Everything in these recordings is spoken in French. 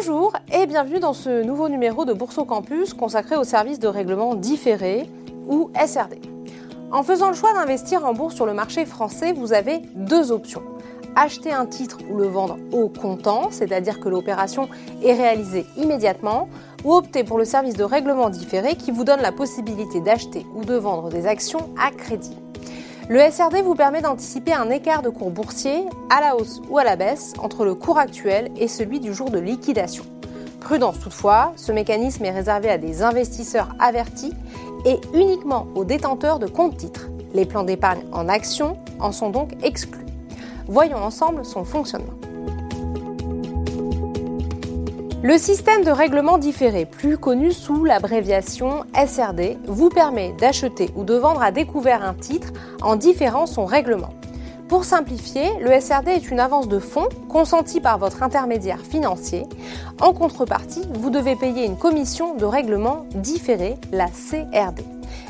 Bonjour et bienvenue dans ce nouveau numéro de Bourse au Campus consacré au service de règlement différé ou SRD. En faisant le choix d'investir en bourse sur le marché français, vous avez deux options. Acheter un titre ou le vendre au comptant, c'est-à-dire que l'opération est réalisée immédiatement, ou opter pour le service de règlement différé qui vous donne la possibilité d'acheter ou de vendre des actions à crédit. Le SRD vous permet d'anticiper un écart de cours boursier à la hausse ou à la baisse entre le cours actuel et celui du jour de liquidation. Prudence toutefois, ce mécanisme est réservé à des investisseurs avertis et uniquement aux détenteurs de comptes titres. Les plans d'épargne en actions en sont donc exclus. Voyons ensemble son fonctionnement. Le système de règlement différé, plus connu sous l'abréviation SRD, vous permet d'acheter ou de vendre à découvert un titre en différant son règlement. Pour simplifier, le SRD est une avance de fonds consentie par votre intermédiaire financier. En contrepartie, vous devez payer une commission de règlement différé, la CRD.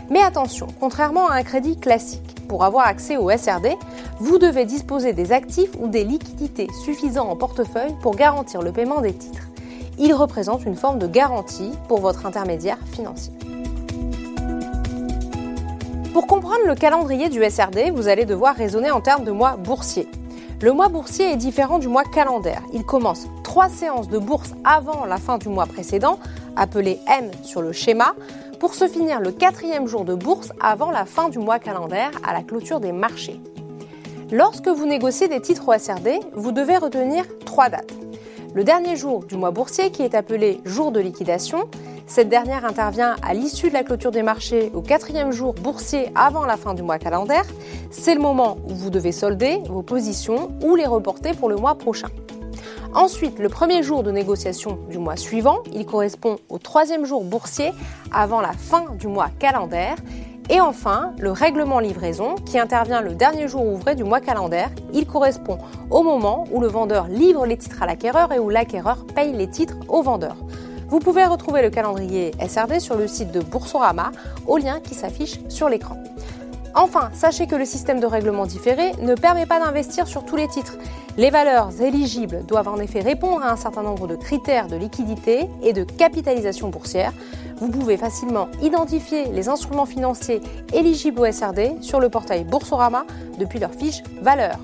Mais attention, contrairement à un crédit classique, pour avoir accès au SRD, vous devez disposer des actifs ou des liquidités suffisants en portefeuille pour garantir le paiement des titres il représente une forme de garantie pour votre intermédiaire financier. Pour comprendre le calendrier du SRD, vous allez devoir raisonner en termes de mois boursiers. Le mois boursier est différent du mois calendaire. Il commence trois séances de bourse avant la fin du mois précédent, appelé M sur le schéma, pour se finir le quatrième jour de bourse avant la fin du mois calendaire à la clôture des marchés. Lorsque vous négociez des titres au SRD, vous devez retenir trois dates le dernier jour du mois boursier qui est appelé jour de liquidation. Cette dernière intervient à l'issue de la clôture des marchés au quatrième jour boursier avant la fin du mois calendaire. C'est le moment où vous devez solder vos positions ou les reporter pour le mois prochain. Ensuite, le premier jour de négociation du mois suivant, il correspond au troisième jour boursier avant la fin du mois calendaire et enfin, le règlement livraison qui intervient le dernier jour ouvré du mois calendaire. Il correspond au moment où le vendeur livre les titres à l'acquéreur et où l'acquéreur paye les titres au vendeur. Vous pouvez retrouver le calendrier SRD sur le site de Boursorama au lien qui s'affiche sur l'écran. Enfin, sachez que le système de règlement différé ne permet pas d'investir sur tous les titres. Les valeurs éligibles doivent en effet répondre à un certain nombre de critères de liquidité et de capitalisation boursière. Vous pouvez facilement identifier les instruments financiers éligibles au SRD sur le portail Boursorama depuis leur fiche valeur.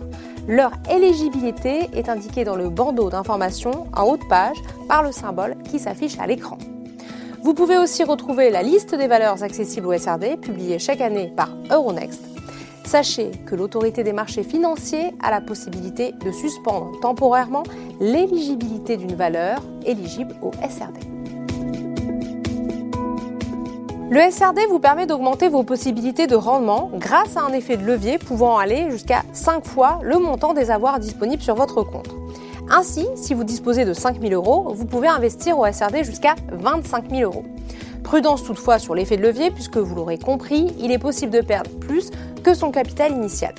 Leur éligibilité est indiquée dans le bandeau d'information en haut de page par le symbole qui s'affiche à l'écran. Vous pouvez aussi retrouver la liste des valeurs accessibles au SRD publiée chaque année par Euronext. Sachez que l'autorité des marchés financiers a la possibilité de suspendre temporairement l'éligibilité d'une valeur éligible au SRD. Le SRD vous permet d'augmenter vos possibilités de rendement grâce à un effet de levier pouvant aller jusqu'à 5 fois le montant des avoirs disponibles sur votre compte. Ainsi, si vous disposez de 5 000 euros, vous pouvez investir au SRD jusqu'à 25 000 euros. Prudence toutefois sur l'effet de levier, puisque vous l'aurez compris, il est possible de perdre plus que son capital initial.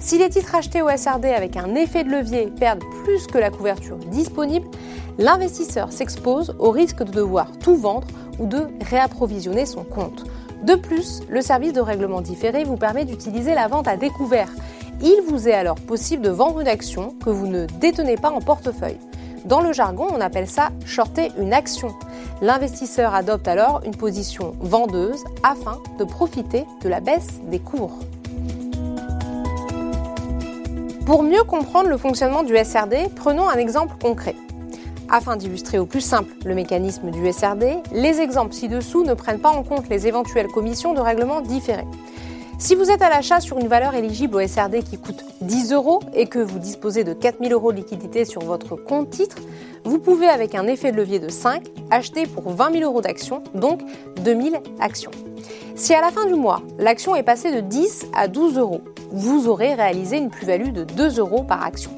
Si les titres achetés au SRD avec un effet de levier perdent plus que la couverture disponible, l'investisseur s'expose au risque de devoir tout vendre ou de réapprovisionner son compte. De plus, le service de règlement différé vous permet d'utiliser la vente à découvert, il vous est alors possible de vendre une action que vous ne détenez pas en portefeuille. Dans le jargon, on appelle ça shorter une action. L'investisseur adopte alors une position vendeuse afin de profiter de la baisse des cours. Pour mieux comprendre le fonctionnement du SRD, prenons un exemple concret. Afin d'illustrer au plus simple le mécanisme du SRD, les exemples ci-dessous ne prennent pas en compte les éventuelles commissions de règlement différées. Si vous êtes à l'achat sur une valeur éligible au SRD qui coûte 10 euros et que vous disposez de 4000 euros de liquidité sur votre compte titre, vous pouvez, avec un effet de levier de 5, acheter pour 20 000 euros d'actions, donc 2000 actions. Si à la fin du mois, l'action est passée de 10 à 12 euros, vous aurez réalisé une plus-value de 2 euros par action.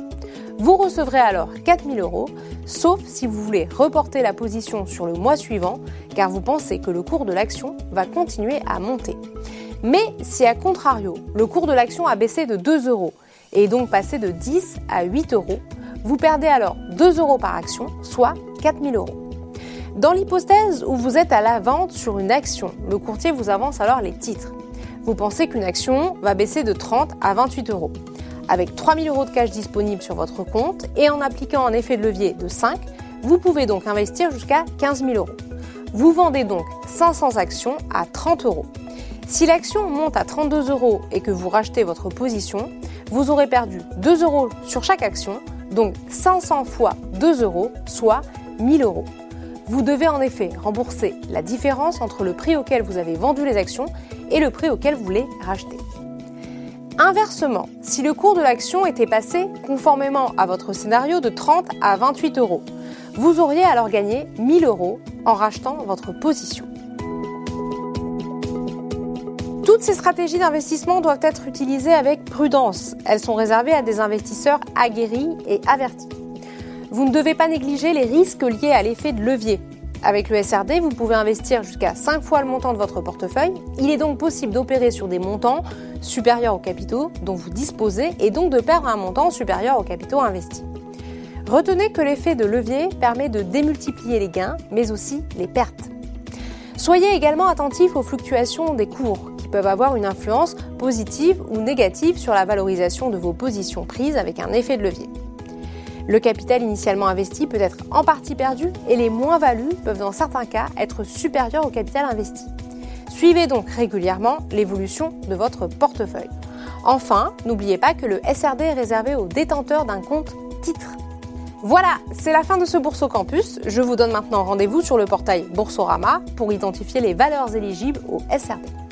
Vous recevrez alors 4000 euros, sauf si vous voulez reporter la position sur le mois suivant, car vous pensez que le cours de l'action va continuer à monter. Mais si à contrario, le cours de l'action a baissé de 2 euros et est donc passé de 10 à 8 euros, vous perdez alors 2 euros par action, soit 4000 euros. Dans l'hypothèse où vous êtes à la vente sur une action, le courtier vous avance alors les titres. Vous pensez qu'une action va baisser de 30 à 28 euros. Avec 3000 euros de cash disponibles sur votre compte et en appliquant un effet de levier de 5, Vous pouvez donc investir jusqu'à 15 000 euros. Vous vendez donc 500 actions à 30 euros. Si l'action monte à 32 euros et que vous rachetez votre position, vous aurez perdu 2 euros sur chaque action, donc 500 fois 2 euros, soit 1000 euros. Vous devez en effet rembourser la différence entre le prix auquel vous avez vendu les actions et le prix auquel vous les rachetez. Inversement, si le cours de l'action était passé conformément à votre scénario de 30 à 28 euros, vous auriez alors gagné 1000 euros en rachetant votre position. Toutes ces stratégies d'investissement doivent être utilisées avec prudence. Elles sont réservées à des investisseurs aguerris et avertis. Vous ne devez pas négliger les risques liés à l'effet de levier. Avec le SRD, vous pouvez investir jusqu'à 5 fois le montant de votre portefeuille. Il est donc possible d'opérer sur des montants supérieurs aux capitaux dont vous disposez et donc de perdre un montant supérieur aux capitaux investis. Retenez que l'effet de levier permet de démultiplier les gains, mais aussi les pertes. Soyez également attentif aux fluctuations des cours, qui peuvent avoir une influence positive ou négative sur la valorisation de vos positions prises avec un effet de levier. Le capital initialement investi peut être en partie perdu et les moins-values peuvent dans certains cas être supérieures au capital investi. Suivez donc régulièrement l'évolution de votre portefeuille. Enfin, n'oubliez pas que le SRD est réservé aux détenteurs d'un compte titre. Voilà, c'est la fin de ce Bourse Campus. Je vous donne maintenant rendez-vous sur le portail Boursorama pour identifier les valeurs éligibles au SRD.